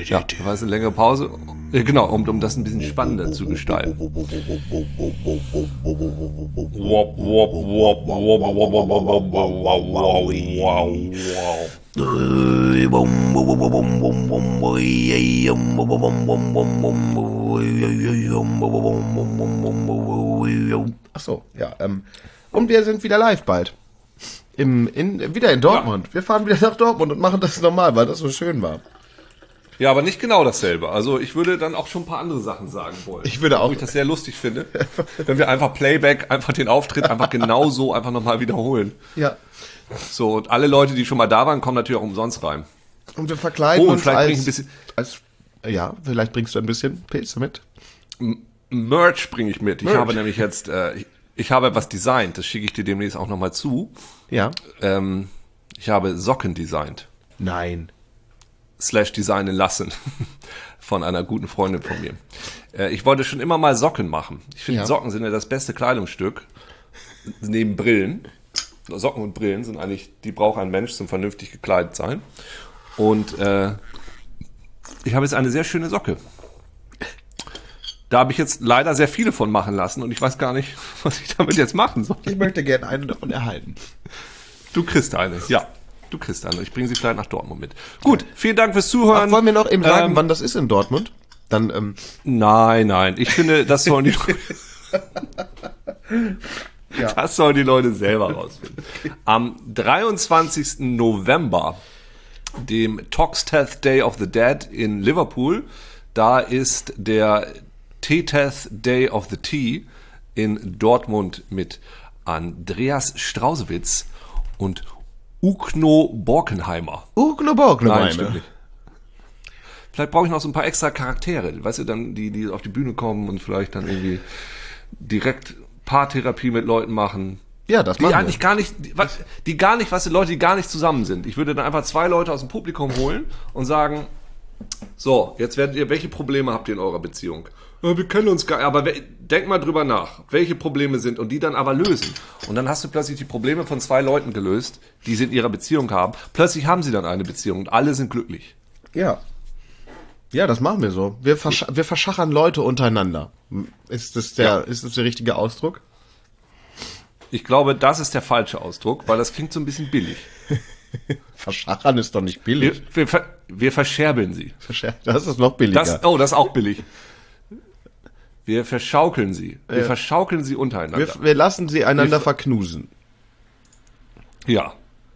Ja, war es eine längere Pause. Äh, genau, um, um das ein bisschen spannender zu gestalten. Ach so, ja. Ähm, und wir sind wieder live bald. Im, in, wieder in Dortmund. Wir fahren wieder nach Dortmund und machen das normal, weil das so schön war. Ja, aber nicht genau dasselbe. Also ich würde dann auch schon ein paar andere Sachen sagen wollen. Ich würde auch- Wo ich das sehr lustig finde, wenn wir einfach Playback, einfach den Auftritt einfach genau so einfach nochmal wiederholen. Ja. So, und alle Leute, die schon mal da waren, kommen natürlich auch umsonst rein. Und wir verkleiden Oh, und uns vielleicht als, ein bisschen- als, ja, vielleicht bringst du ein bisschen Pilze mit. Merch bringe ich mit. Ich Merch. habe nämlich jetzt, äh, ich, ich habe etwas designt, das schicke ich dir demnächst auch nochmal zu. Ja. Ähm, ich habe Socken designt. Nein. slash designen lassen von einer guten Freundin von mir. Äh, ich wollte schon immer mal Socken machen. Ich finde, Ja. Socken sind ja das beste Kleidungsstück neben Brillen. Socken und Brillen sind eigentlich, die braucht ein Mensch zum vernünftig gekleidet sein. Und äh, ich habe jetzt eine sehr schöne Socke. Da habe ich jetzt leider sehr viele von machen lassen und ich weiß gar nicht, was ich damit jetzt machen soll. Ich möchte gerne eine davon erhalten. Du kriegst eine, ja. Du kriegst eine. Ich bringe sie vielleicht nach Dortmund mit. Gut, vielen Dank fürs Zuhören. Ach, wollen wir noch eben sagen, Ähm, wann das ist in Dortmund? Dann, ähm, Nein, nein. Ich finde, das sollen die Leute, Ja. das sollen die Leute selber rausfinden. Am 23. November, dem Toxteth Day of the Dead in Liverpool, da ist der Teteth Day of the Tea in Dortmund mit Andreas Strausewitz und Ugno Borkenheimer. Uglo Borglo Nein, meine. stimmt nicht. Vielleicht brauche ich noch so ein paar extra Charaktere, weißt du, dann die, die auf die Bühne kommen und vielleicht dann irgendwie direkt Paartherapie mit Leuten machen. Ja, das Die machen eigentlich wir. gar nicht, die, was- die gar nicht, was die Leute, die gar nicht zusammen sind. Ich würde dann einfach zwei Leute aus dem Publikum holen und sagen, so, jetzt werdet ihr, welche Probleme habt ihr in eurer Beziehung? Ja, wir kennen uns gar aber denk mal drüber nach, welche Probleme sind und die dann aber lösen. Und dann hast du plötzlich die Probleme von zwei Leuten gelöst, die sie in ihrer Beziehung haben. Plötzlich haben sie dann eine Beziehung und alle sind glücklich. Ja. Ja, das machen wir so. Wir, versch wir verschachern Leute untereinander. Ist das der, Ja. ist das der richtige Ausdruck? Ich glaube, das ist der falsche Ausdruck, weil das klingt so ein bisschen billig. Verschachern ist doch nicht Wir, billig. wir, ver- wir verscherbeln sie. Das ist noch billiger. Das, oh, das ist auch billig. Wir verschaukeln sie. Wir verschaukeln sie untereinander. wir, wir lassen sie einander Wir- verknusen. ja.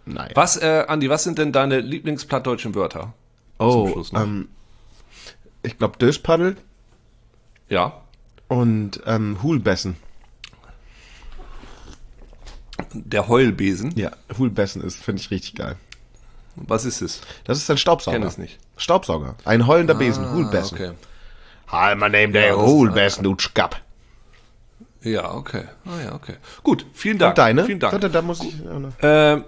Nein. Was, äh, Andi, was sind denn deine Lieblingsplattdeutschen Wörter? Oh, ähm, ich glaube Döspaddel Ja. und ähm, Hulbessen. Der Heulbesen. Ja, Hulbessen ist, finde ich richtig geil. Was ist es? Das ist ein Staubsauger. Kenn es nicht. Staubsauger. Ein heulender Besen, Hulbessen. Okay. Hi, my name der Hulbessen, du Schkapp. Ja, okay. Ah ja, okay. Gut, vielen Dank. Und deine? Vielen Dank. Da, da muss ich. äh,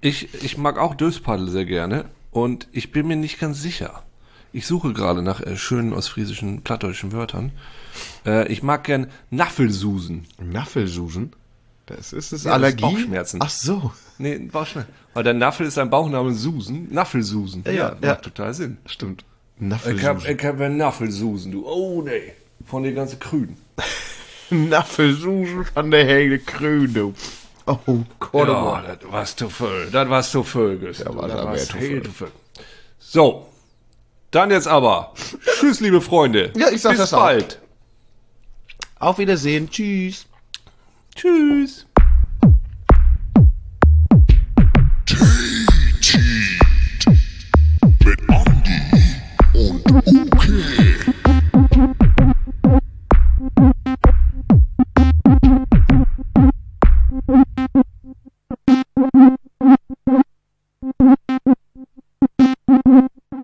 ich, ich mag auch Döspaddel sehr gerne und ich bin mir nicht ganz sicher. Ich suche gerade nach äh, schönen ostfriesischen, plattdeutschen Wörtern. Äh, ich mag gern Naffelsusen. Naffelsusen? Das ist es Ja, das ist Allergie? Bauchschmerzen. Ach so. Nee, war schnell. Weil der Naffel ist ein Bauchname Susen. Naffelsusen. Ja, macht ja. total Sinn. Stimmt. Ich hab, Naffelsusen. ich hab einen Naffelsusen, du. Oh, nee. Von den ganzen Krüden. Naffelsusen von der Helle Krüne. Oh Gott. Ja, das war's zu voll. Das war's zu voll. Ja, war das viel zu voll. So. Dann jetzt aber. Tschüss, liebe Freunde. Ja, ich sag Bis das auch. bald. Auf Wiedersehen. Tschüss. Tschüss.